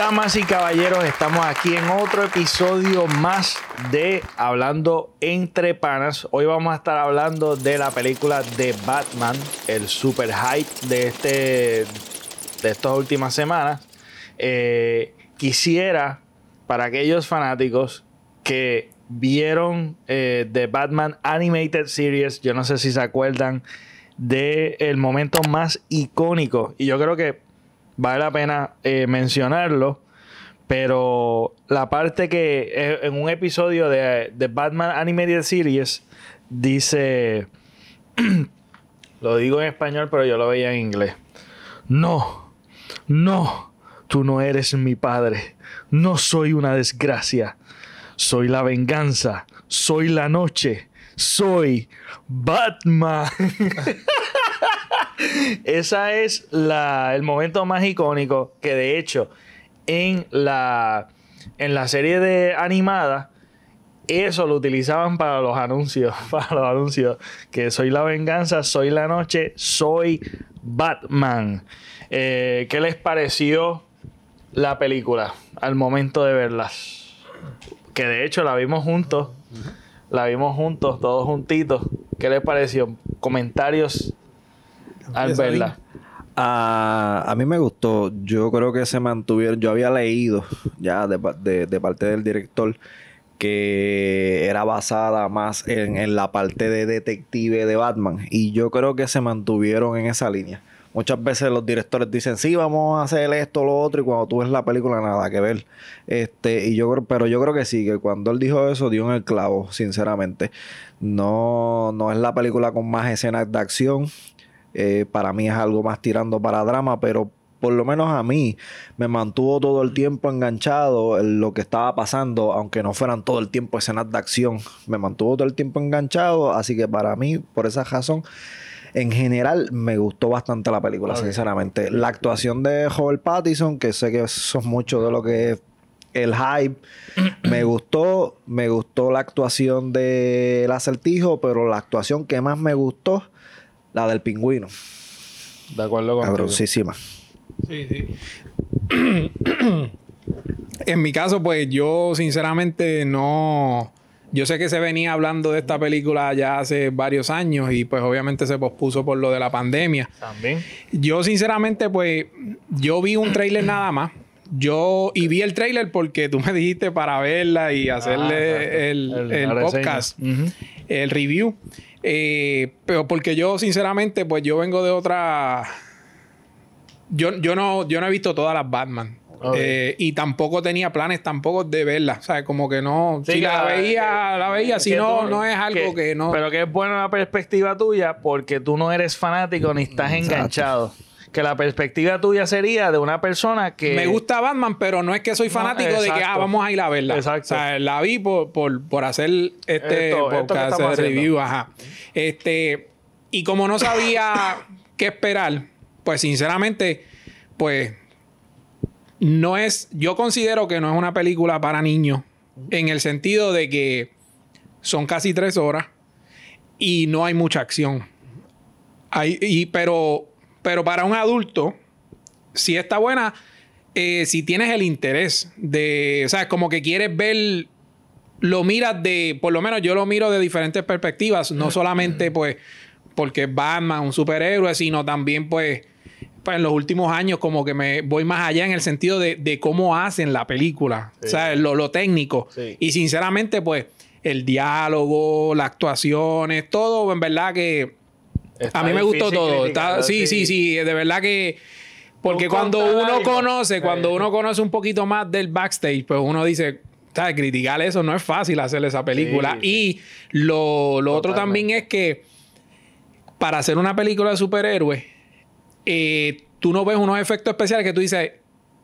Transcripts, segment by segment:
Damas y caballeros, estamos aquí en otro episodio más de Hablando entre Panas. Hoy vamos a estar hablando de la película de Batman, el super hype de, este, de estas últimas semanas. Eh, quisiera, para aquellos fanáticos que vieron eh, The Batman Animated Series, yo no sé si se acuerdan del el momento más icónico, y yo creo que vale la pena eh, mencionarlo. Pero la parte que eh, en un episodio de, de Batman Animated Series dice, lo digo en español, pero yo lo veía en inglés. No, no, tú no eres mi padre. No soy una desgracia. Soy la venganza. Soy la noche. Soy Batman. Esa es la, el momento más icónico que de hecho en la, en la serie de animada eso lo utilizaban para los anuncios, para los anuncios que soy la venganza, soy la noche, soy Batman. Eh, ¿Qué les pareció la película al momento de verla? Que de hecho la vimos juntos, la vimos juntos, todos juntitos. ¿Qué les pareció? Comentarios al verla. A, mí me gustó. Yo creo que se mantuvieron. Yo había leído ya de, parte del director que era basada más en, la parte de detective de Batman. Y yo creo que se mantuvieron en esa línea. Muchas veces los directores dicen, sí, vamos a hacer esto, lo otro, y cuando tú ves la película, nada que ver. Este, y yo pero yo creo que sí, que cuando él dijo eso, dio en el clavo, sinceramente. No, no es la película con más escenas de acción. Eh, para mí es algo más tirando para drama, pero por lo menos a mí me mantuvo todo el tiempo enganchado en lo que estaba pasando, aunque no fueran todo el tiempo escenas de acción. Me mantuvo todo el tiempo enganchado, así que para mí, por esa razón, en general me gustó bastante la película, sinceramente. La actuación de Joel Pattinson, que sé que son mucho de lo que es el hype, me gustó. Me gustó la actuación del acertijo, pero la actuación que más me gustó la del pingüino. De acuerdo con Cabrosísima. Sí, sí. en mi caso, pues yo sinceramente no. Yo sé que se venía hablando de esta película ya hace varios años y pues obviamente se pospuso por lo de la pandemia. También. Yo sinceramente pues yo vi un tráiler nada más. Yo y vi el tráiler porque tú me dijiste para verla y hacerle ah, el, podcast, el review. Eh, pero porque yo, sinceramente, pues yo vengo de otra. Yo, yo, no, yo no he visto todas las Batman. Eh, y tampoco tenía planes tampoco de verla. O sea, como que no. si la veía, la veía. Si no, no es algo que, no. Pero que es buena la perspectiva tuya porque tú no eres fanático ni estás enganchado que la perspectiva tuya sería de una persona que... Me gusta Batman, pero no es que soy fanático de que, ah, vamos a ir a verla. Exacto. O sea, la vi por, por, hacer este podcast de review, ajá. Este, y como no sabía qué esperar, pues sinceramente, pues no es, yo considero que no es una película para niños, en el sentido de que son casi tres horas y no hay mucha acción. Hay, y, pero pero para un adulto, si está buena, eh, si tienes el interés de, o sea, como que quieres ver, lo miras de, por lo menos yo lo miro de diferentes perspectivas, no solamente pues porque es Batman, un superhéroe, sino también pues, pues, en los últimos años como que me voy más allá en el sentido de, cómo hacen la película, o sea, lo, técnico. Y sinceramente pues el diálogo, las actuaciones, todo en verdad que a mí me gustó todo. sí, sí, sí, de verdad que... Porque cuando uno conoce, cuando uno conoce un poquito más del backstage, pues uno dice, ¿sabes? Criticar eso no es fácil hacer esa película. y lo, otro también es que para hacer una película de superhéroes, eh, tú no ves unos efectos especiales que tú dices,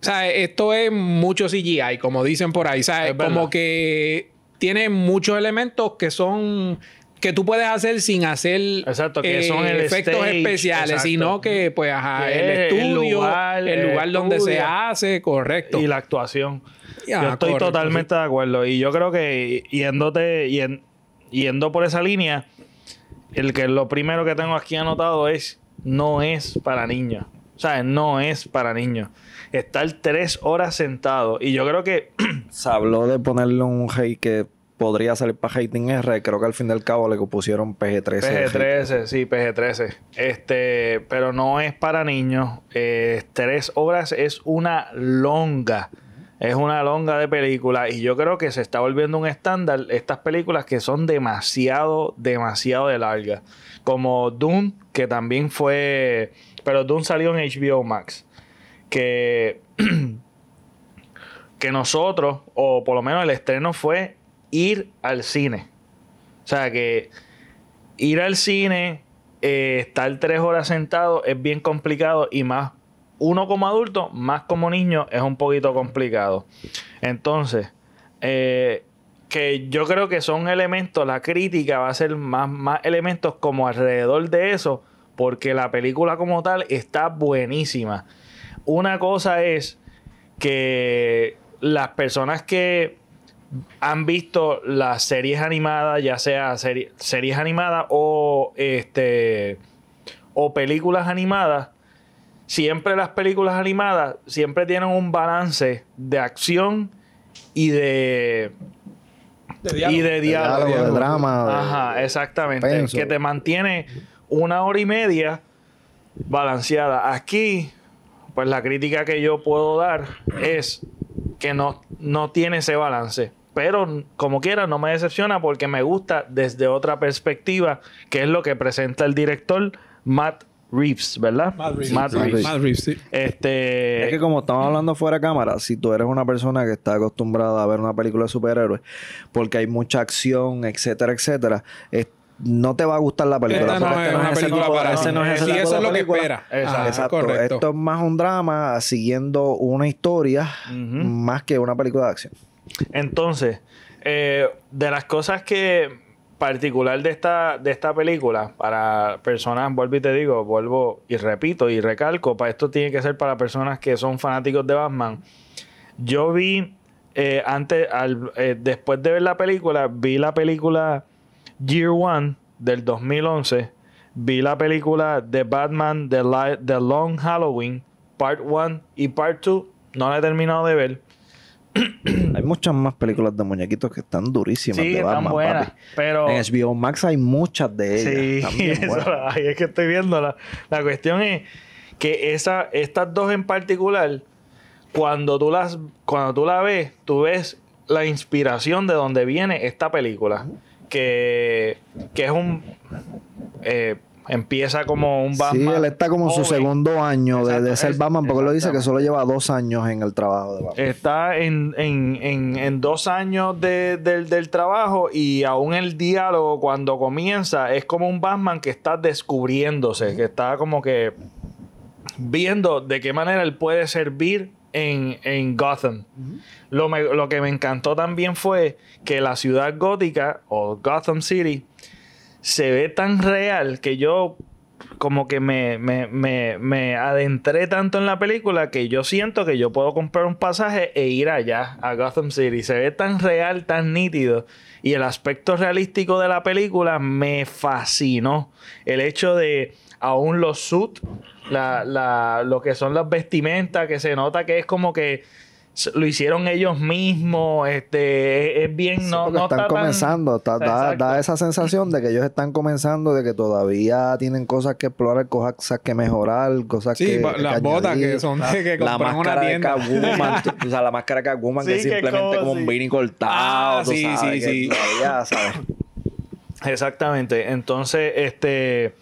sea, Esto es mucho CGI, como dicen por ahí, ¿sabes? Como que tiene muchos elementos que son que tú puedes hacer sin hacer Exacto, que son eh, efectos especiales, sino que pues ajá, el estudio, el lugar, donde se hace, correcto. Y la actuación. yo estoy totalmente de acuerdo. Y yo creo que yéndote, yendo por esa línea, el que lo primero que tengo aquí anotado es no es para niños. O sea, no es para niños. Estar tres horas sentado. Y yo creo que. Se habló de ponerle un hate que podría salir para Hating R. Creo que al fin del cabo le pusieron PG-13. PG-13, sí, PG-13. Este, pero no es para niños. Eh, tres horas es una longa. Es una longa de película y yo creo que se está volviendo un estándar estas películas que son demasiado, demasiado de larga. Como Dune, que también fue... Pero Dune salió en HBO Max. Que... que nosotros, o por lo menos el estreno fue ir al cine. O sea que ir al cine, eh, estar tres horas sentado es bien complicado y más uno como adulto, más como niño, es un poquito complicado. Entonces, eh, que yo creo que son elementos, la crítica va a ser más, más elementos como alrededor de eso, porque la película como tal está buenísima. Una cosa es que las personas que han visto las series animadas, ya sea series animadas o este o películas animadas, siempre las películas animadas siempre tienen un balance de acción y de y de diálogo, de, drama, ajá, exactamente, que te mantiene una hora y media balanceada. Aquí, pues la crítica que yo puedo dar es que no, no tiene ese balance. Pero como quiera, no me decepciona porque me gusta desde otra perspectiva, que es lo que presenta el director Matt Reeves, ¿verdad? Matt Reeves. Matt Reeves. sí. Este... Es que como estamos hablando fuera de cámara, si tú eres una persona que está acostumbrada a ver una película de superhéroes, porque hay mucha acción, etcétera, etcétera, no te va a gustar la película. no, es una película para ese no es ese eso es lo que espera. Exacto. Esto es más un drama siguiendo una historia más que una película de acción. Entonces, eh, de las cosas que particular de esta, de esta película, para personas, vuelvo y te digo, vuelvo y repito y recalco, para esto tiene que ser para personas que son fanáticos de Batman. Yo vi, eh, antes, al, eh, después de ver la película, vi la película Year One del 2011, vi la película de Batman The, The Long Halloween, Part 1 y Part 2, no la he terminado de ver. hay muchas más películas de muñequitos que están durísimas sí, de Batman, buenas, Pero... En HBO Max hay muchas de ellas. Sí, ahí es que estoy viendo. La, la cuestión es que esa, estas dos en particular, cuando tú las, cuando tú la ves, tú ves la inspiración de donde viene esta película. Que, que es un eh, empieza como un Batman. Sí, él está como en su segundo año de, ser Batman, porque él lo dice que solo lleva dos años en el trabajo de Batman. Está en, en, en, dos años del trabajo y aún el diálogo cuando comienza es como un Batman que está descubriéndose, que está como que viendo de qué manera él puede servir en, en Gotham. lo, lo que me encantó también fue que la ciudad gótica o Gotham City se ve tan real que yo como que me, me, me, me, adentré tanto en la película que yo siento que yo puedo comprar un pasaje e ir allá, a Gotham City. Se ve tan real, tan nítido. Y el aspecto realístico de la película me fascinó. El hecho de aún los suits, la, la, lo que son las vestimentas, que se nota que es como que lo hicieron ellos mismos, este, es bien, no, no están comenzando, da, esa sensación de que ellos están comenzando, de que todavía tienen cosas que explorar, cosas que mejorar, cosas que, Sí, las botas que son de que la máscara una tienda. de Catwoman, o sea, la máscara de Catwoman que es simplemente como, un beanie cortado, ah, sí, sí, sí. ¿sabes? Exactamente, entonces, este,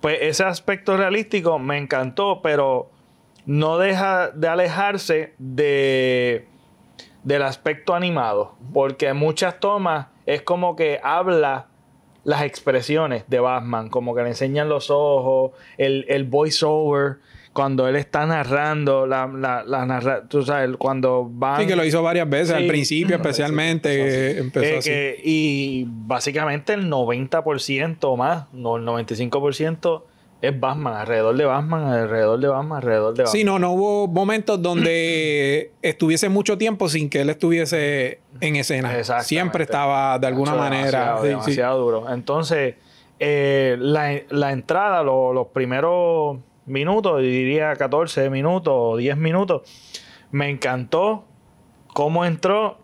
pues ese aspecto realístico me encantó, pero no deja de alejarse de, del aspecto animado, porque en muchas tomas es como que habla las expresiones de Batman, como que le enseñan los ojos, el, el voiceover, cuando él está narrando, la, la, tú sabes, cuando van... Sí, que lo hizo varias veces, al principio especialmente, empezó así. y básicamente el 90% más, no el 95% es Batman, alrededor de Batman, alrededor de Batman, alrededor de Batman. Sí, no, no hubo momentos donde estuviese mucho tiempo sin que él estuviese en escena. Siempre estaba de alguna manera. Demasiado, duro. Entonces, eh, la, entrada, los primeros minutos, diría 14 minutos o 10 minutos. Me encantó cómo entró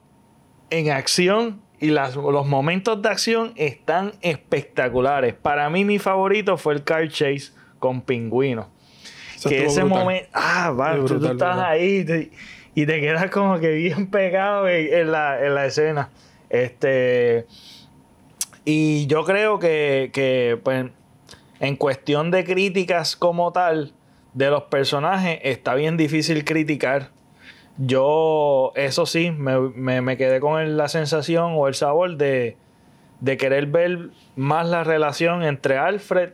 en acción y las, los momentos de acción están espectaculares. Para mí mi favorito fue el car chase con pingüino. que ese momento, ah, va, tú, estás ahí y te quedas como que bien pegado en, la, en la escena. Este, y yo creo que, que pues, en cuestión de críticas como tal de los personajes, está bien difícil criticar. Yo, eso sí, me, me, quedé con la sensación o el sabor de, de, querer ver más la relación entre Alfred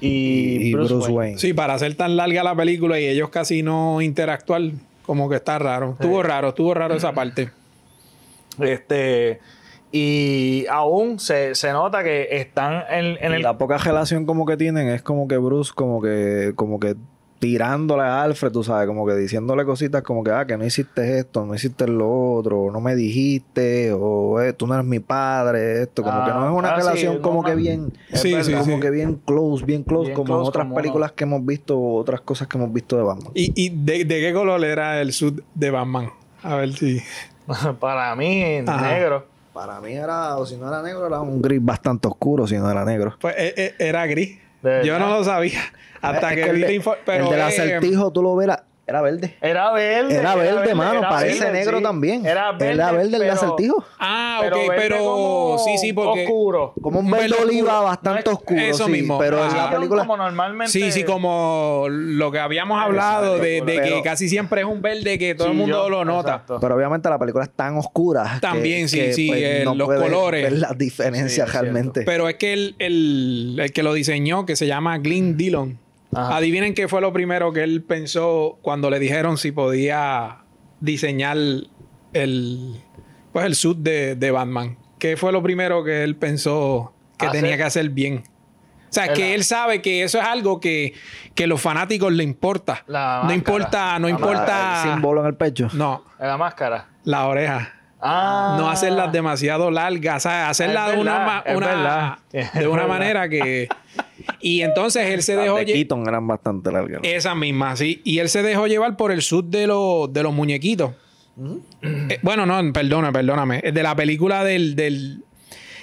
y, Bruce, Wayne. Sí, para hacer tan larga la película y ellos casi no interactuar, como que está raro. Estuvo raro, estuvo raro esa parte. Este. Y aún se, nota que están en, en el... La poca relación como que tienen es como que Bruce como que, como que tirándole a Alfred, tú sabes, como que diciéndole cositas como que, ah, que no hiciste esto, no hiciste lo otro, no me dijiste, o eh, tú no eres mi padre, esto, como que no es una ah, relación como que bien, sí, sí, como que bien close, bien close, como en otras películas que hemos visto, otras cosas que hemos visto de Batman. ¿Y, y de, qué color era el sud de Batman? A ver si... Para mí, negro. Para mí era, o si no era negro, era un gris bastante oscuro, si no era negro. Pues eh, eh, era gris. Yo no lo sabía. Hasta que, vi el, pero, el del acertijo, tú lo verás. Era verde. Era verde. Era verde, mano. Parece negro también. Era verde. Era verde el acertijo. Ah, ok, pero, sí, sí, porque. Oscuro. Como un verde oliva bastante oscuro. Eso mismo. Pero en la película. Como normalmente. Sí, sí, como lo que habíamos hablado de, que casi siempre es un verde que todo el mundo lo nota. Pero obviamente la película es tan oscura. También, sí, sí. Pues, los colores. Ver las diferencias realmente. Pero es que el, el, el que lo diseñó, que se llama Glyn Dillon Adivinen qué fue lo primero que él pensó cuando le dijeron si podía diseñar el, pues el suit de, Batman. ¿Qué fue lo primero que él pensó que tenía que hacer bien? O sea, que él sabe que eso es algo que, que los fanáticos le importa. no importa, no importa. El símbolo en el pecho. No. La máscara. La oreja. Ah. No hacerlas demasiado largas. O sea, hacerlas de una, una de una manera que. Y entonces él se dejó llevar. eran bastante largas. Esa misma, sí. Y él se dejó llevar por el sud de, los, de los muñequitos. Eh, bueno, no, perdona, perdóname. De la película del, del,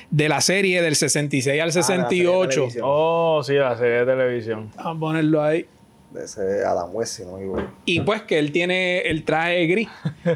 de la serie del 66 al 68. Ah, oh, sí, la serie de televisión. Vamos a ponerlo ahí. De ese Adam West, no Y pues que él tiene el traje gris.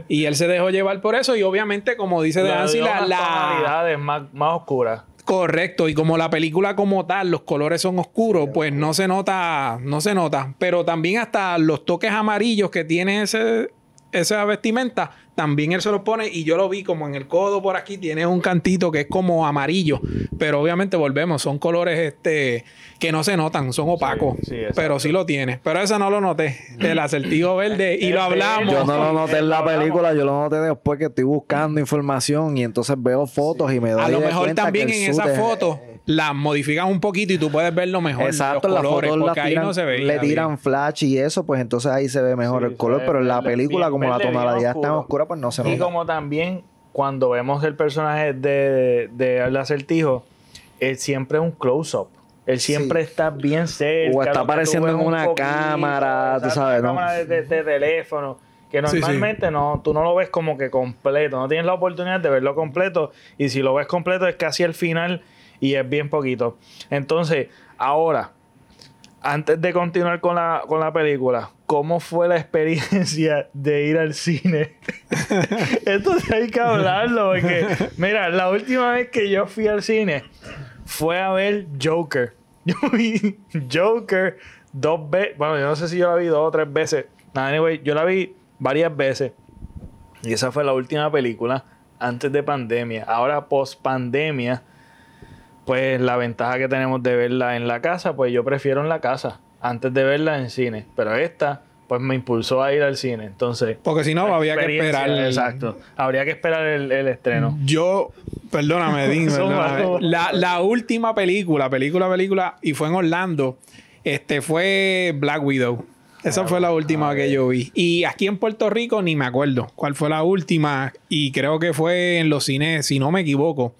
y él se dejó llevar por eso. Y obviamente, como dice De Ansi, la, la... más, más oscuras. Correcto, y como la película como tal, los colores son oscuros, pues no se nota, no se nota. Pero también hasta los toques amarillos que tiene ese, esa vestimenta, también él se lo pone y yo lo vi como en el codo por aquí, tiene un cantito que es como amarillo, pero obviamente volvemos, son colores este que no se notan, son opacos, pero sí lo tiene. Pero eso no lo noté, el acertijo verde y lo hablamos. Yo no lo noté en la película, yo lo noté después que estoy buscando información y entonces veo fotos y me doy A lo mejor también en esa foto la modifican un poquito y tú puedes verlo mejor. Exacto, los colores, porque ahí no se ve. Le tiran flash y eso, pues entonces ahí se ve mejor el color, pero en la película, como la tonalidad está oscura, pues no se nota. Y como también cuando vemos el personaje de, de, El Acertijo, él siempre es un close-up. Él siempre está bien cerca. O está apareciendo en una cámara, tú sabes, ¿no? cámara de, teléfono. Que normalmente no, tú no lo ves como que completo. No tienes la oportunidad de verlo completo. Y si lo ves completo es casi el final y es bien poquito. Entonces, ahora, antes de continuar con la, con la película, ¿cómo fue la experiencia de ir al cine? Esto hay que hablarlo, porque, mira, la última vez que yo fui al cine fue a ver Joker. Yo vi Joker dos veces, bueno, yo no sé si yo la vi dos o tres veces. Anyway, yo la vi varias veces. Y esa fue la última película antes de pandemia. Ahora, post pandemia, pues la ventaja que tenemos de verla en la casa, pues yo prefiero en la casa antes de verla en cine. Pero esta, pues me impulsó a ir al cine. Entonces. Porque si no, había que esperar. Exacto. Habría que esperar el, estreno. Yo, perdóname, Dean, La, la, última película, película, película, y fue en Orlando, este fue Black Widow. Esa fue la última que yo vi. Y aquí en Puerto Rico ni me acuerdo cuál fue la última. Y creo que fue en los cines, si no me equivoco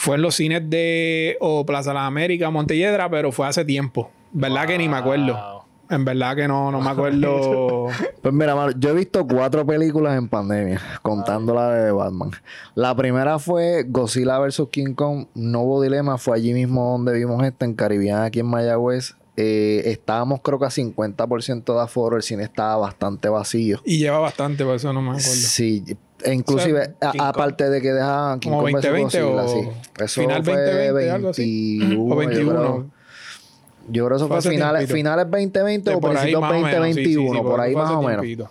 fue en los cines de o Plaza de las Américas, Montelledra, pero fue hace tiempo. ¿Verdad que ni me acuerdo? En verdad que no, no me acuerdo. pues mira, yo he visto cuatro películas en pandemia, contando la de Batman. La primera fue Godzilla vs. King Kong, Nuevo Dilema, fue allí mismo donde vimos esta, en Caribbean, aquí en Mayagüez. Eh, estábamos creo que a 50% de aforo, el cine estaba bastante vacío. Y lleva bastante, por eso no me acuerdo. Sí, e inclusive, aparte de que dejaban King Kong 2020 o Eso final fue 2020, algo así. o 21. Yo creo que eso fue, finales, finales 2020 o principios 2021, por ahí más o menos.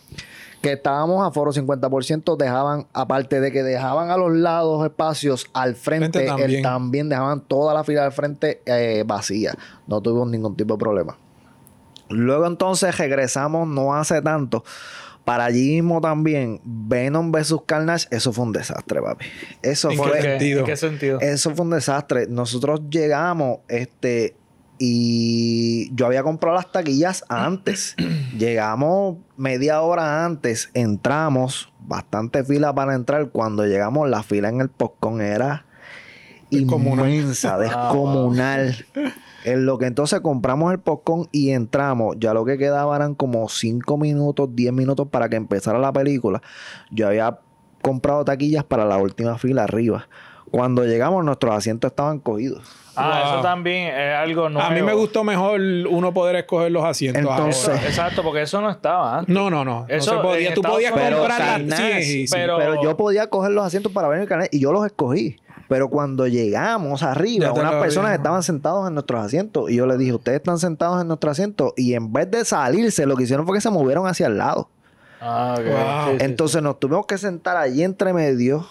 Que estábamos a foro 50%, dejaban, aparte de que dejaban a los lados espacios al frente, también. dejaban toda la fila al frente eh, vacía. No tuvimos ningún tipo de problema. Luego entonces regresamos no hace tanto. Para allí mismo también, Venom vs. Carnage, eso fue un desastre, papi. Eso fue. Qué sentido? ¿En qué sentido? Eso fue un desastre. Nosotros llegamos, este, y yo había comprado las taquillas antes. llegamos media hora antes, entramos, bastante fila para entrar. Cuando llegamos, la fila en el popcorn era inmensa, descomunal. En lo que entonces compramos el popcorn y entramos, ya lo que quedaba eran como 5 minutos, 10 minutos para que empezara la película. Yo había comprado taquillas para la última fila arriba. Cuando llegamos, nuestros asientos estaban cogidos. Ah, eso también es algo nuevo. A mí me gustó mejor uno poder escoger los asientos. Entonces, exacto, porque eso no estaba antes. No, no, no. Eso no se podía. Tú podías comprar sí, pero... yo podía coger los asientos para ver el canal y yo los escogí. Pero cuando llegamos arriba, unas personas estaban sentados en nuestros asientos y yo les dije, ustedes están sentados en nuestro asiento y en vez de salirse, lo que hicieron fue que se movieron hacia el lado. Ah, Entonces nos tuvimos que sentar allí entre medio.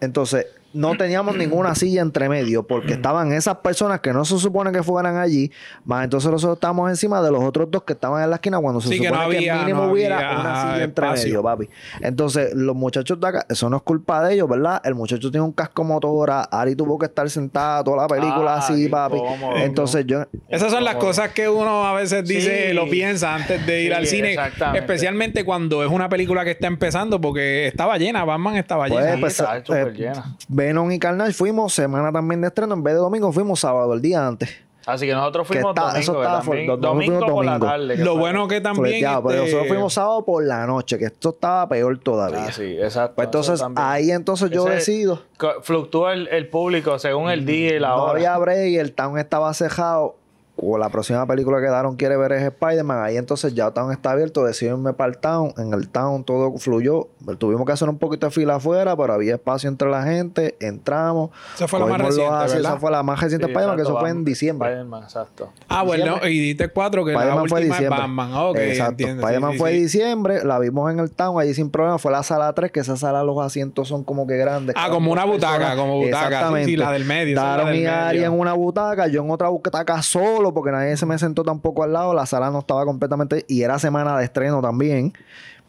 Entonces, no teníamos ninguna silla entre medio porque estaban esas personas que no se supone que fueran allí, más entonces nosotros estábamos encima de los otros dos que estaban en la esquina cuando se supone que, mínimo hubiera una silla entre medio, papi. Entonces, los muchachos de acá, eso no es culpa de ellos, ¿verdad? El muchacho tiene un casco motora, Ari tuvo que estar sentada toda la película ah, así, papi. Entonces, yo Esas son las cosas que uno a veces dice, lo piensa antes de ir al cine, especialmente cuando es una película que está empezando porque estaba llena, Batman estaba pues, llena. Pues, eh, llena. Venom y Carnage fuimos semana también de estreno. En vez de domingo fuimos sábado, el día antes. Así que nosotros fuimos domingo, eso estaba, domingo, por la tarde. Lo bueno que también... Ya, pero nosotros este, fuimos sábado por la noche, que esto estaba peor todavía. Ah, sí, exacto. Pues entonces, ahí entonces yo decido... Fluctúa el, público según el día y la hora. No había break y el town estaba cejado o la próxima película que Daron quiere ver es Spider-Man, ahí entonces ya Town está abierto, decidí para el Town, en el Town todo fluyó, tuvimos que hacer un poquito de fila afuera, pero había espacio entre la gente, entramos. Esa fue la más reciente, Esa fue la más reciente Spider-Man, que eso fue en diciembre. Spider-Man, exacto. Ah, bueno, y diste cuatro que la última fue diciembre. Batman. Okay, exacto. Spider-Man fue en diciembre, la vimos en el Town, allí sin problema, fue la sala 3, que esa sala los asientos son como que grandes. Ah, como una butaca, como butaca. Exactamente. la del medio. Daron y Ari en una butaca, yo en otra butaca solo, porque nadie se me sentó tampoco al lado, la sala no estaba completamente y era semana de estreno también,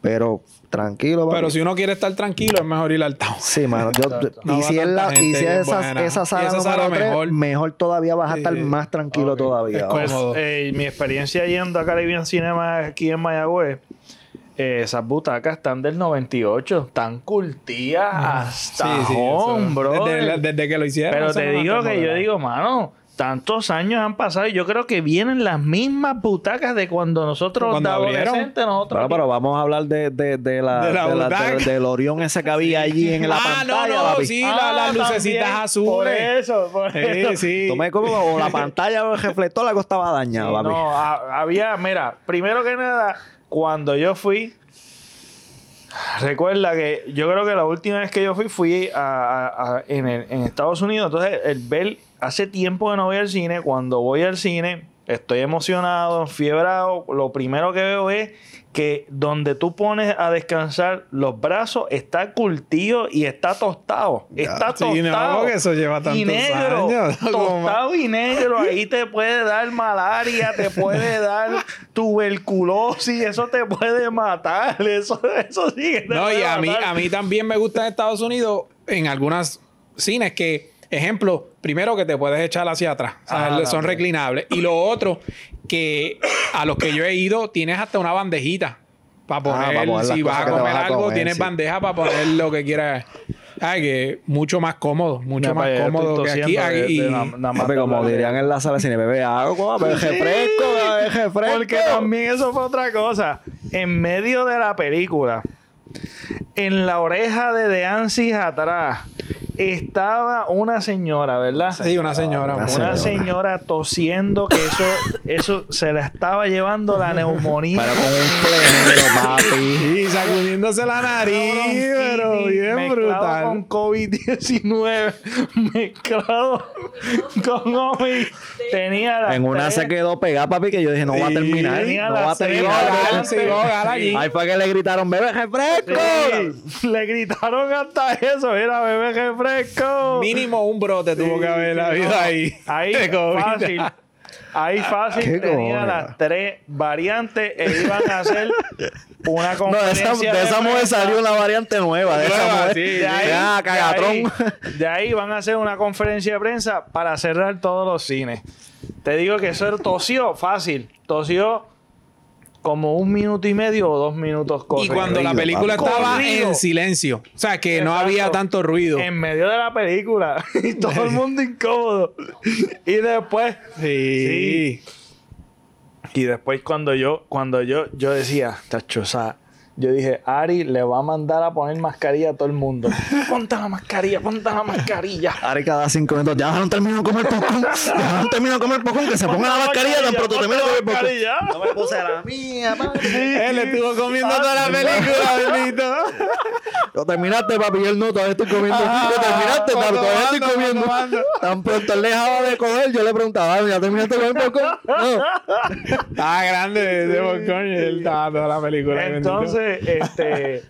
pero tranquilo. Pero si uno quiere estar tranquilo, es mejor ir al town. Sí, mano. y, si es la, y si esa, esa sala número mejor. mejor todavía vas a estar más tranquilo todavía. Pues, eh, mi experiencia yendo a Caribbean Cinema aquí en Mayagüez, eh, esas butacas están del 98, están curtidas hasta sí, bro. Desde, desde, que lo hicieron. Pero te digo que yo digo, mano, tantos años han pasado y yo creo que vienen las mismas butacas de cuando nosotros cuando adolescentes nosotros pero, vamos a hablar de, de, de la, de del Orión ese que había allí en la ah, pantalla no, no, sí, las lucecitas azules por eso por eso. sí. Tomé como o la pantalla o el reflector la estaba dañada no había mira primero que nada cuando yo fui Recuerda que yo creo que la última vez que yo fui fui a, en, en, Estados Unidos. Entonces, el ver hace tiempo que no voy al cine. Cuando voy al cine, estoy emocionado, enfiebrado. Lo primero que veo es que donde tú pones a descansar los brazos está curtido y está tostado. Está tostado. Sí, no, eso lleva tantos y negro, Tostado y negro. Ahí te puede dar malaria, te puede dar tuberculosis, eso te puede matar. Eso, eso sí. no, y a mí, a mí también me gusta en Estados Unidos, en algunas cines que Ejemplo, primero que te puedes echar hacia atrás. Ah, son reclinables. Y lo otro, que a los que yo he ido, tienes hasta una bandejita para ah, poner. si vas a comer algo, tienes bandeja para poner lo que quieras. Ay, que mucho más cómodo, mucho más cómodo que aquí. y, como dirían en la sala de cine, bebé agua, refresco, bebé refresco. Porque también eso fue otra cosa. En medio de la película, en la oreja de Deansis atrás estaba una señora, ¿verdad? Sí, una señora. Una, señora. tosiendo que eso, eso se la estaba llevando la neumonía. Pero con un papi. Y sacudiéndose la nariz, pero bien brutal. con COVID-19 mezclado con COVID. Tenía la En una se quedó pegada, papi, que yo dije, no va a terminar. No va a terminar. Ahí fue que le gritaron, bebé refresco. le gritaron hasta eso, era bebé refresco fresco. Mínimo un brote tuvo que haber la vida ahí. Ahí fácil. Ahí fácil tenía las tres variantes e iban a hacer una conferencia. No, de esa, mujer salió una variante nueva. De esa mujer. de, ahí, de, ahí, van a hacer una conferencia de prensa para cerrar todos los cines. Te digo que eso tosió fácil. Tosió como un minuto y medio o dos minutos corrido. Y cuando la película estaba en silencio. O sea, que no había tanto ruido. En medio de la película. y todo el mundo incómodo. y después. Sí. Y después cuando yo, cuando yo, yo decía, tacho, o sea, yo dije, Ari le va a mandar a poner mascarilla a todo el mundo. ponte la mascarilla, ponte la mascarilla. Ari cada cinco minutos, ya no termino de comer popcorn, ya no termino de comer popcorn, que se ponga la mascarilla tan pronto termino de comer popcorn. No me puse la mía, papi. Él estuvo comiendo toda la película, bendito. Lo terminaste, papi, y él no, todavía estoy comiendo. Lo terminaste, papi, todavía estoy comiendo. Tan pronto él dejaba de comer, yo le preguntaba, ¿ya terminaste de comer popcorn? No. Estaba grande de popcorn y él estaba toda la película. Entonces, este,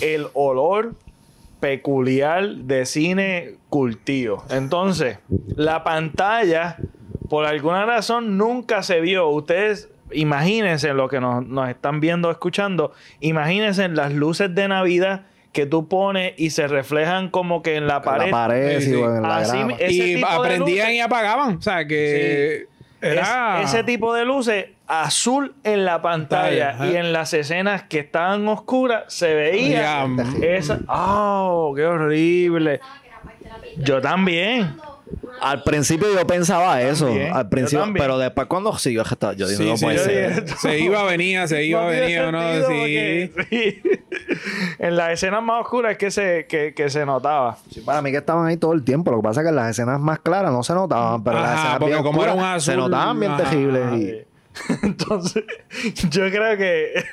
el olor peculiar de cine cultivo. Entonces, la pantalla, por alguna razón, nunca se vio. Ustedes imagínense lo que nos, están viendo, escuchando. Imagínense las luces de Navidad que tú pones y se reflejan como que en la pared. La pared, y aprendían y apagaban. O sea, que ese tipo de luces azul en la pantalla y en las escenas que estaban oscuras se veía esa. ¡Oh, qué horrible! Yo también. Al principio yo pensaba eso, al principio, pero después cuando siguió yo dije, no puede ser. Se iba, venía, se iba, venía, ¿no? Sí. en las escenas más oscuras es que se, que, se notaba. para mí que estaban ahí todo el tiempo. Lo que pasa es que en las escenas más claras no se notaban, pero en las escenas bien oscuras se notaban bien terribles. Entonces, yo creo que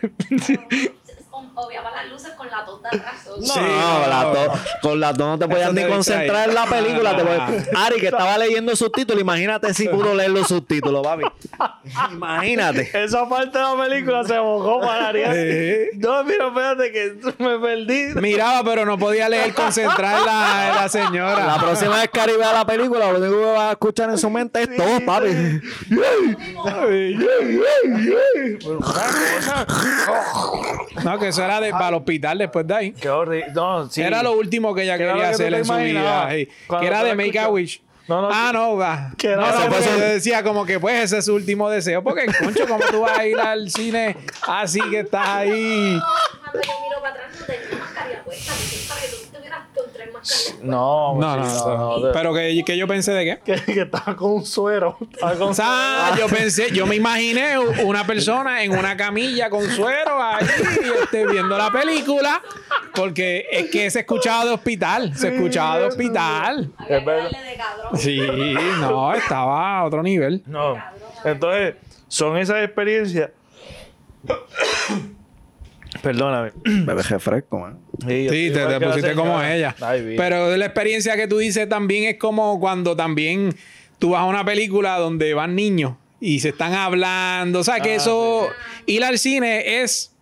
obviaba las luces con la tos de atrás. No, sí, no, la tos, con la tos no te podías ni concentrar en la película. Ari, que estaba leyendo subtítulos, imagínate si pudo leer los subtítulos, papi. Imagínate. Esa parte de la película se mojó para Ari. No, mira, espérate que me perdí. Miraba, pero no podía leer, concentrar la, la señora. La próxima vez que Ari vea la película, lo único que va a escuchar en su mente es todo, papi. No, que eso era de, para el hospital después de ahí. Qué horrible. No, sí. Era lo último que ella quería hacer en su vida. Que era de Make a Wish. No, no, ah, no, va. no, no, pues yo decía como que pues ese es su último deseo. Porque, concho, como tú vas a ir al cine así que estás ahí. Cuando yo miro para atrás no tenía mascarilla puesta. Para que tú estuvieras con tres mascarillas. No, no, no, no, Pero que, que, yo pensé de qué? Que, que estaba con un suero. Estaba con ah, yo pensé, yo me imaginé una persona en una camilla con suero ahí este, viendo la película. Porque es que se escuchaba de hospital. Se escuchaba de hospital. Sí, no, estaba a otro nivel. No. Entonces, son esas experiencias. Perdóname. Bebé fresco, man. Sí, te, pusiste como ella. Pero la experiencia que tú dices también es como cuando también tú vas a una película donde van niños y se están hablando. O sea, que ah, eso. Ir al cine es.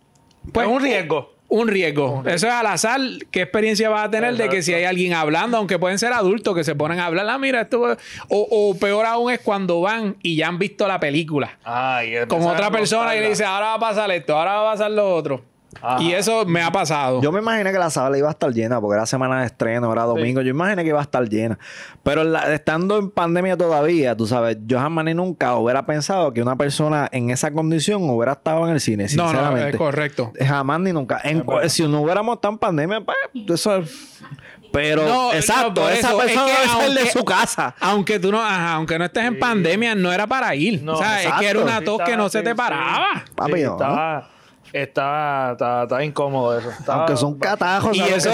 Pues un riesgo. Un riesgo. Eso es al azar. ¿Qué experiencia vas a tener de que si hay alguien hablando, aunque pueden ser adultos que se ponen a hablar, ah, mira, esto. O, peor aún es cuando van y ya han visto la película. con otra persona y le dice, ahora va a pasar esto, ahora va a pasar lo otro. Y eso me ha pasado. Yo me imaginé que la sala iba a estar llena porque era semana de estreno, era domingo. Yo imaginé que iba a estar llena. Pero estando en pandemia todavía, tú sabes, yo jamás ni nunca hubiera pensado que una persona en esa condición hubiera estado en el cine, sinceramente. No, no, es correcto. Jamás ni nunca. si no hubiéramos estado en pandemia, pues eso Pero, exacto, esa persona es debe ser de su casa. Aunque tú no, aunque no estés en pandemia, no era para ir. o sea, es que era una tos que no se te paraba. Papi, estaba, Está, está, incómodo eso. Aunque son catajos, y eso,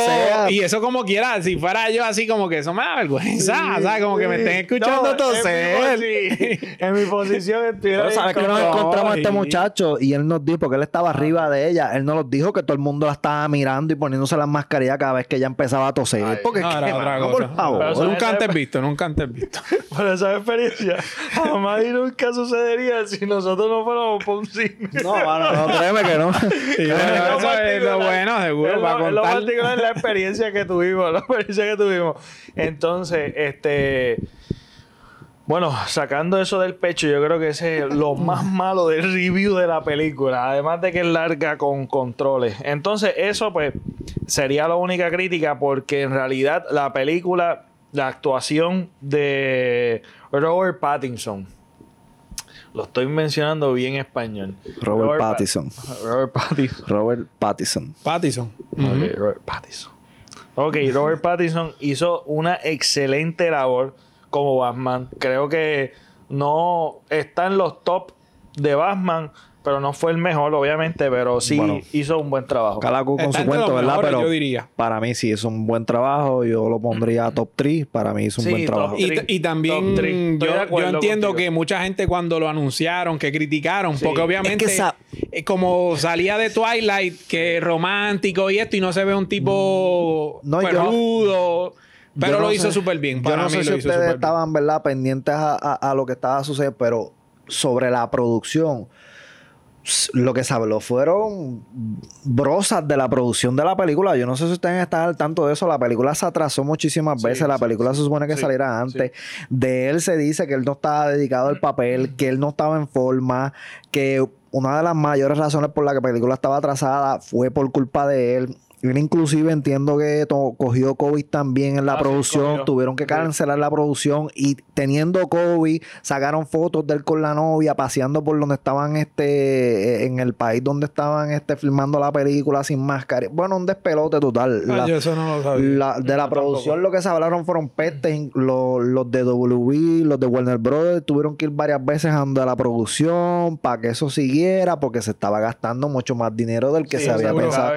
y eso como quiera, si fuera yo así como que eso me da vergüenza, ¿sabes? Como que me estén escuchando no, toser. En, mi, posición estuviera ¿Sabes que nos encontramos a este muchacho y él nos dijo, porque él estaba arriba de ella, él nos dijo que todo el mundo la estaba mirando y poniéndose la mascarilla cada vez que ella empezaba a toser. porque no, era otra cosa. por favor. nunca antes visto, nunca antes visto. Por esa experiencia, jamás y nunca sucedería si nosotros no fuéramos por un cine. No, bueno, no, créeme que no. Y eso es lo bueno, seguro, para contar. Lo particular es la experiencia que tuvimos, la experiencia que tuvimos. Entonces, este... Bueno, sacando eso del pecho, yo creo que ese es lo más malo del review de la película. Además de que es larga con controles. Entonces, eso pues sería la única crítica porque en realidad la película, la actuación de Robert Pattinson lo estoy mencionando bien en español. Robert, Pattinson. Robert Pattinson. Robert Pattinson. Pattinson. Ok, Robert Pattinson. Ok, Robert Pattinson hizo una excelente labor como Batman. Creo que no está en los top de Batman, pero no fue el mejor, obviamente, pero sí hizo un buen trabajo. Cada con su cuento, ¿verdad? Pero yo diría. para mí sí hizo un buen trabajo. Yo lo pondría top 3. Para mí hizo un buen trabajo. Y, también yo, entiendo que mucha gente cuando lo anunciaron, que criticaron, porque obviamente eh, como salía de Twilight, que romántico y esto, y no se ve un tipo no, peludo. Pero lo hizo súper bien. yo no sé si ustedes estaban, ¿verdad?, pendientes a, a lo que estaba sucediendo, pero sobre la producción lo que se habló fueron brosas de la producción de la película. Yo no sé si ustedes están al tanto de eso. La película se atrasó muchísimas veces. La película se supone que saliera antes. De él se dice que él no estaba dedicado al papel, que él no estaba en forma, que una de las mayores razones por la que la película estaba atrasada fue por culpa de él. Él inclusive entiendo que cogió COVID también en la ah, producción, tuvieron que cancelar la producción y teniendo COVID sacaron fotos de él con la novia paseando por donde estaban este en el país donde estaban este filmando la película sin máscara. Bueno, un despelote total. Ah, eso no lo sabía. de la producción lo que se hablaron fueron pestes, los, los de WB, los de Warner Brothers tuvieron que ir varias veces a la producción para que eso siguiera porque se estaba gastando mucho más dinero del que se había pensado.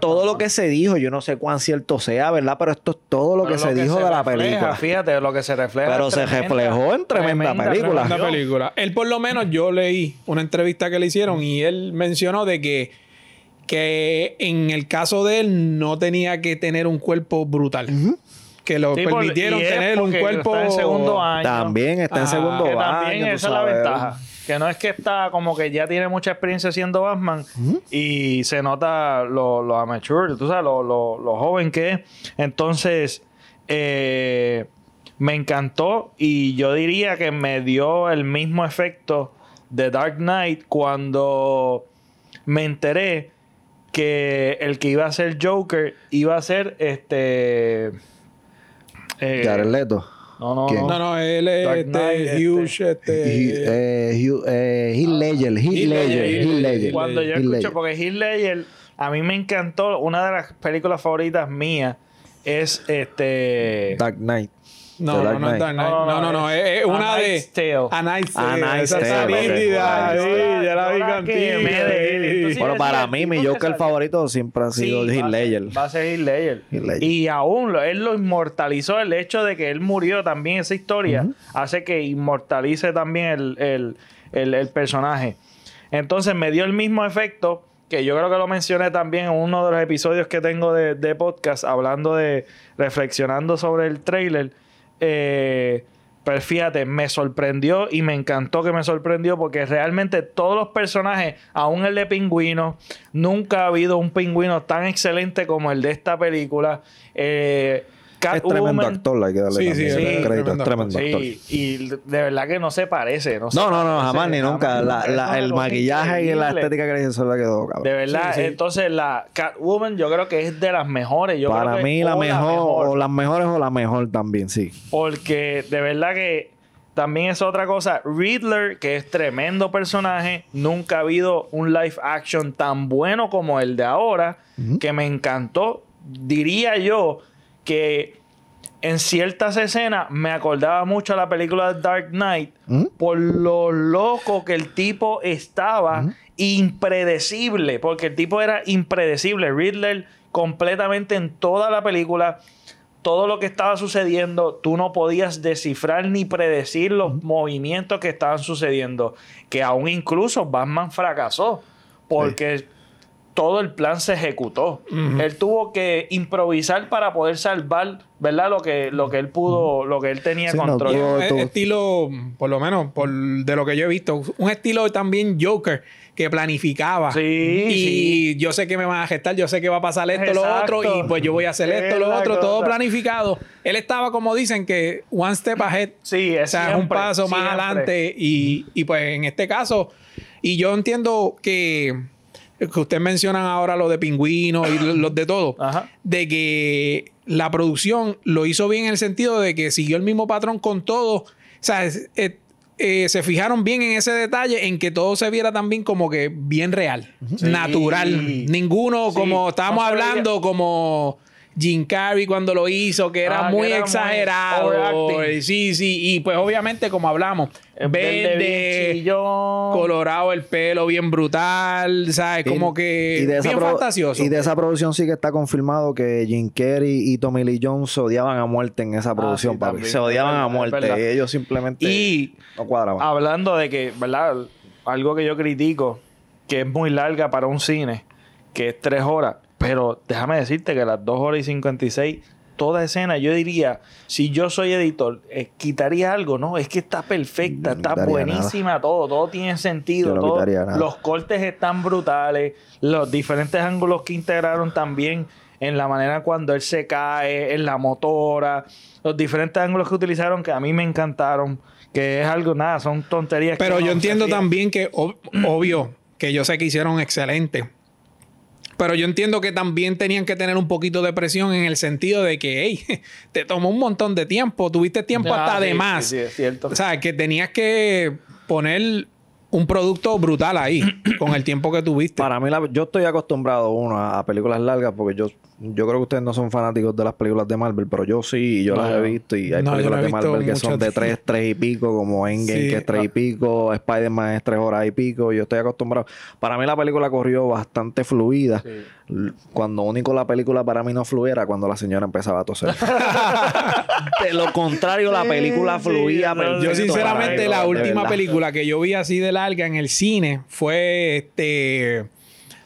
Todo lo que se dijo. Yo no sé cuán cierto sea, ¿verdad? Pero esto es todo lo que se dijo de la película. Fíjate lo que se refleja. Pero se reflejó en tremenda, película. Tremenda película. Él, por lo menos, yo leí una entrevista que le hicieron y él mencionó de que, que en el caso de él no tenía que tener un cuerpo brutal. que lo permitieron tener un cuerpo. Está en segundo año. También está en segundo año. También esa es la ventaja. Que no es que está como que ya tiene mucha experiencia siendo Batman y se nota lo, lo amateur, tú sabes, lo, lo, joven que es. Entonces, eh, me encantó y yo diría que me dio el mismo efecto de Dark Knight cuando me enteré que el que iba a ser Joker iba a ser este. Eh, Jared Leto. No, no, no. No, no, él es este, Huge, este... Eh, Hugh, eh, Heath Ledger, Heath Ledger, Heath Ledger. Cuando yo escucho, porque Heath Ledger, a mí me encantó, una de las películas favoritas mías es este... Dark Knight. No, no, no, no, no, no, no, es una de Tale. A Night's Tale. A Night's Tale. Esa nítida, sí, ya la vi contigo. Bueno, para mí, mi Joker favorito siempre ha sido Heath Ledger. Va a ser Heath Ledger. Y aún él lo inmortalizó. El hecho de que él murió también, esa historia, hace que inmortalice también el, el, el, el personaje. Entonces me dio el mismo efecto que yo creo que lo mencioné también en uno de los episodios que tengo de, de podcast, hablando de, reflexionando sobre el trailer eh, pero fíjate, me sorprendió y me encantó que me sorprendió porque realmente todos los personajes, aún el de pingüino, nunca ha habido un pingüino tan excelente como el de esta película. Eh, es tremendo actor, hay que darle sí, sí, sí, crédito, es tremendo actor. Y de verdad que no se parece. No, no, no, jamás ni nunca. el maquillaje y la estética que le hizo la quedó, cabrón. De verdad, entonces la Catwoman yo creo que es de las mejores. Yo Para mí la mejor, o las mejores o la mejor también, sí. Porque de verdad que también es otra cosa. Riddler, que es tremendo personaje, nunca ha habido un live action tan bueno como el de ahora, que me encantó. Diría yo que en ciertas escenas me acordaba mucho a la película Dark Knight ¿Mm? por lo loco que el tipo estaba, ¿Mm? impredecible, porque el tipo era impredecible. Riddler completamente en toda la película, todo lo que estaba sucediendo, tú no podías descifrar ni predecir los ¿Mm? movimientos que estaban sucediendo, que aún incluso Batman fracasó, porque todo el plan se ejecutó. Él tuvo que improvisar para poder salvar, ¿verdad? Lo que, lo que él pudo, lo que él tenía control. un estilo, por lo menos, por de lo que yo he visto, un estilo también Joker que planificaba. Sí. Y yo sé que me van a gestar, yo sé que va a pasar esto, lo otro, y pues yo voy a hacer esto, lo otro, todo planificado. Él estaba, como dicen, que one step ahead. Sí, es O sea, un paso más adelante. Y, y pues en este caso, y yo entiendo que que ustedes mencionan ahora lo de pingüinos y los de todo, de que la producción lo hizo bien en el sentido de que siguió el mismo patrón con todo. O sea, eh, eh, se fijaron bien en ese detalle, en que todo se viera también como que bien real, natural. Ninguno, como estábamos hablando, como Jim Carrey cuando lo hizo, que era ah, muy exagerado. sí, sí. Y pues obviamente, como hablamos, verde, colorado el pelo, bien brutal, ¿sabes? Como que bien fantasioso. Y de esa producción sí que está confirmado que Jim Carrey y Tommy Lee Jones se odiaban a muerte en esa ah, producción, Se odiaban a muerte. Ellos simplemente y no cuadraban. Hablando de que, ¿verdad? Algo que yo critico, que es muy larga para un cine, que es tres horas pero déjame decirte que las 2 horas y 56, toda escena, yo diría, si yo soy editor, eh, quitaría algo, ¿no? Es que está perfecta, está buenísima todo, todo tiene sentido. los cortes están brutales, los diferentes ángulos que integraron también en la manera cuando él se cae, en la motora, los diferentes ángulos que utilizaron que a mí me encantaron, que es algo, nada, son tonterías. Pero yo entiendo también que, obvio, que yo sé que hicieron excelente pero yo entiendo que también tenían que tener un poquito de presión en el sentido de que, hey, te tomó un montón de tiempo, tuviste tiempo hasta de más. Sí, es cierto. O sea, que tenías que poner un producto brutal ahí con el tiempo que tuviste. Para mí, yo estoy acostumbrado, uno, a películas largas porque yo yo creo que ustedes no son fanáticos de las películas de Marvel, pero yo sí, y yo las he visto. Y hay películas de Marvel que son de tres, tres y pico, como Endgame, que es tres y pico, Spider-Man es tres horas y pico. Yo estoy acostumbrado. Para mí la película corrió bastante fluida. Cuando único la película para mí no fluía cuando la señora empezaba a toser. de lo contrario, la película fluía. yo, sinceramente, la última película que yo vi así de larga en el cine fue este.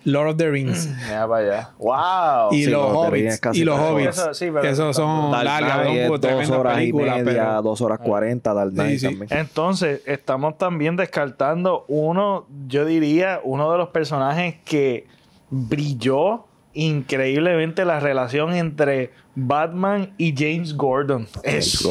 Lord of the Rings. Mira para allá. ¡Wow! Y los Hobbits. Y los Hobbits. Eso, son largas. dos horas y media, dos horas cuarenta. Entonces, estamos también descartando uno, yo diría, uno de los personajes que brilló increíblemente la relación entre Batman y James Gordon. Es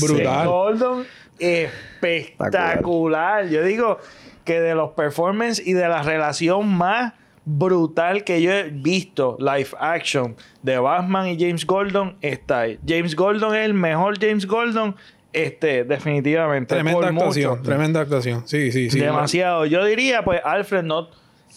brutal. Gordon espectacular. Yo digo que de los performances y de la relación más brutal que yo he visto live action de Batman y James Gordon está ahí. James Gordon es el mejor James Gordon. Este, definitivamente. Tremenda actuación, tremenda actuación. Sí, sí, sí. Demasiado. Yo diría, pues, Alfred no.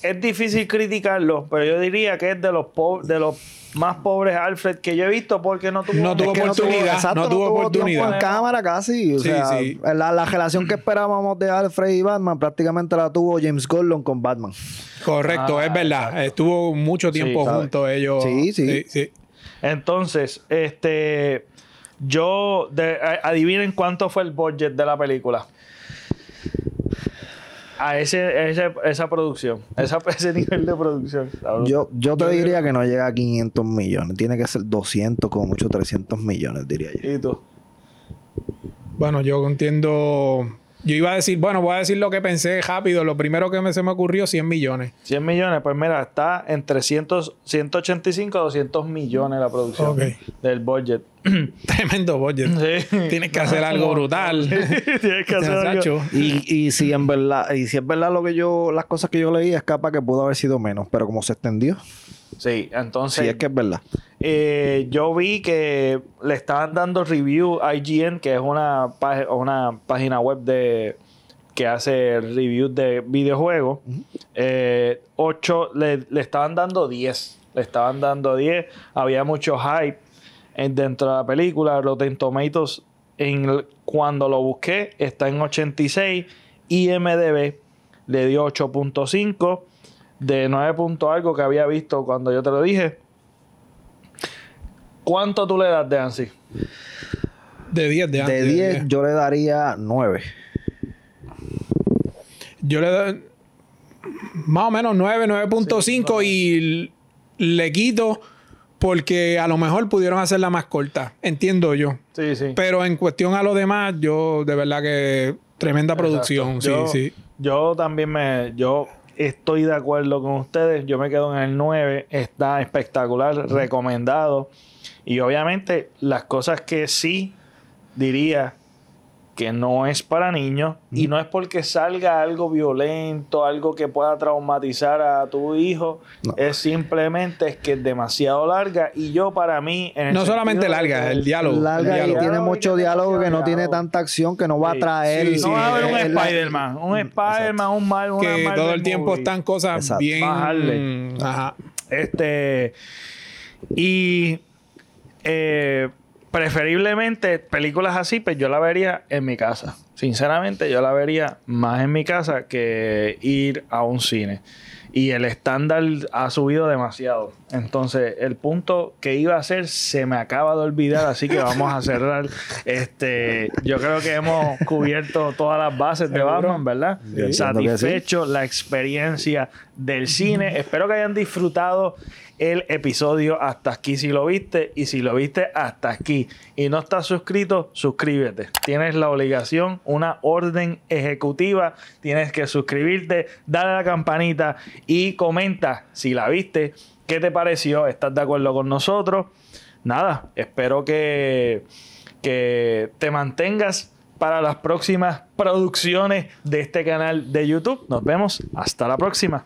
Es difícil criticarlo, pero yo diría que es de los de los más pobres Alfred que yo he visto porque no tuvo, no oportunidad. No tuvo, oportunidad. en cámara casi. O sea, La, la, relación que esperábamos de Alfred y Batman prácticamente la tuvo James Gordon con Batman. Correcto, es verdad. Ah. Estuvo mucho tiempo juntos ellos. Sí, sí, sí. Entonces, este. Yo. adivinen cuánto fue el budget de la película. A ese, esa producción, esa, ese nivel de producción. Yo, yo te diría que no llega a 500 millones. Tiene que ser 200, como mucho 300 millones, diría yo. ¿Y tú? Bueno, yo entiendo yo iba a decir, bueno, voy a decir lo que pensé rápido. Lo primero que me, se me ocurrió, 100 millones. 100 millones, pues mira, está entre 185 a 200 millones la producción del budget. Tremendo budget. Tienes que hacer algo brutal. Tienes que hacer algo. Y, y si en verdad, y si es verdad lo que yo, las cosas que yo leí, es capaz que pudo haber sido menos, pero como se extendió. Sí, entonces. Sí, es que es verdad. Eh, yo vi que le estaban dando review a IGN, que es una, una página web de que hace reviews de videojuegos. 8 eh, le, estaban dando 10. Le estaban dando 10. Había mucho hype. dentro de la película. Rotten Tomatoes, en, cuando lo busqué, está en 86. IMDB le dio 8.5 de 9 algo que había visto cuando yo te lo dije. ¿Cuánto tú le das de ANSI? De 10 de De 10 yo le daría 9. Yo le doy más o menos 9, 9.5 y le quito porque a lo mejor pudieron hacerla más corta, entiendo yo. Sí, sí. Pero en cuestión a lo demás, yo de verdad que tremenda producción, sí, sí. Yo también me yo estoy de acuerdo con ustedes, yo me quedo en el 9, está espectacular, recomendado. Y obviamente las cosas que sí diría que no es para niños y no es porque salga algo violento, algo que pueda traumatizar a tu hijo, es simplemente es que es demasiado larga y yo para mí no solamente larga, el diálogo, larga y tiene mucho diálogo que no tiene tanta acción que no va a traer no va a haber un Spider-Man, un Spider-Man, un mal, que todo el tiempo están cosas bien Ajá. Este y eh, preferiblemente películas así, pues yo la vería en mi casa. Sinceramente, yo la vería más en mi casa que ir a un cine. Y el estándar ha subido demasiado. Entonces, el punto que iba a hacer se me acaba de olvidar, así que vamos a cerrar. Este, yo creo que hemos cubierto todas las bases de Batman, ¿verdad? Satisfecho la experiencia del cine. Espero que hayan disfrutado el episodio hasta aquí si lo viste y si lo viste hasta aquí y no estás suscrito, suscríbete. Tienes la obligación, una orden ejecutiva, tienes que suscribirte, dale a la campanita y comenta si la viste, qué te pareció, estás de acuerdo con nosotros. Nada, espero que, que te mantengas para las próximas producciones de este canal de YouTube. Nos vemos, hasta la próxima.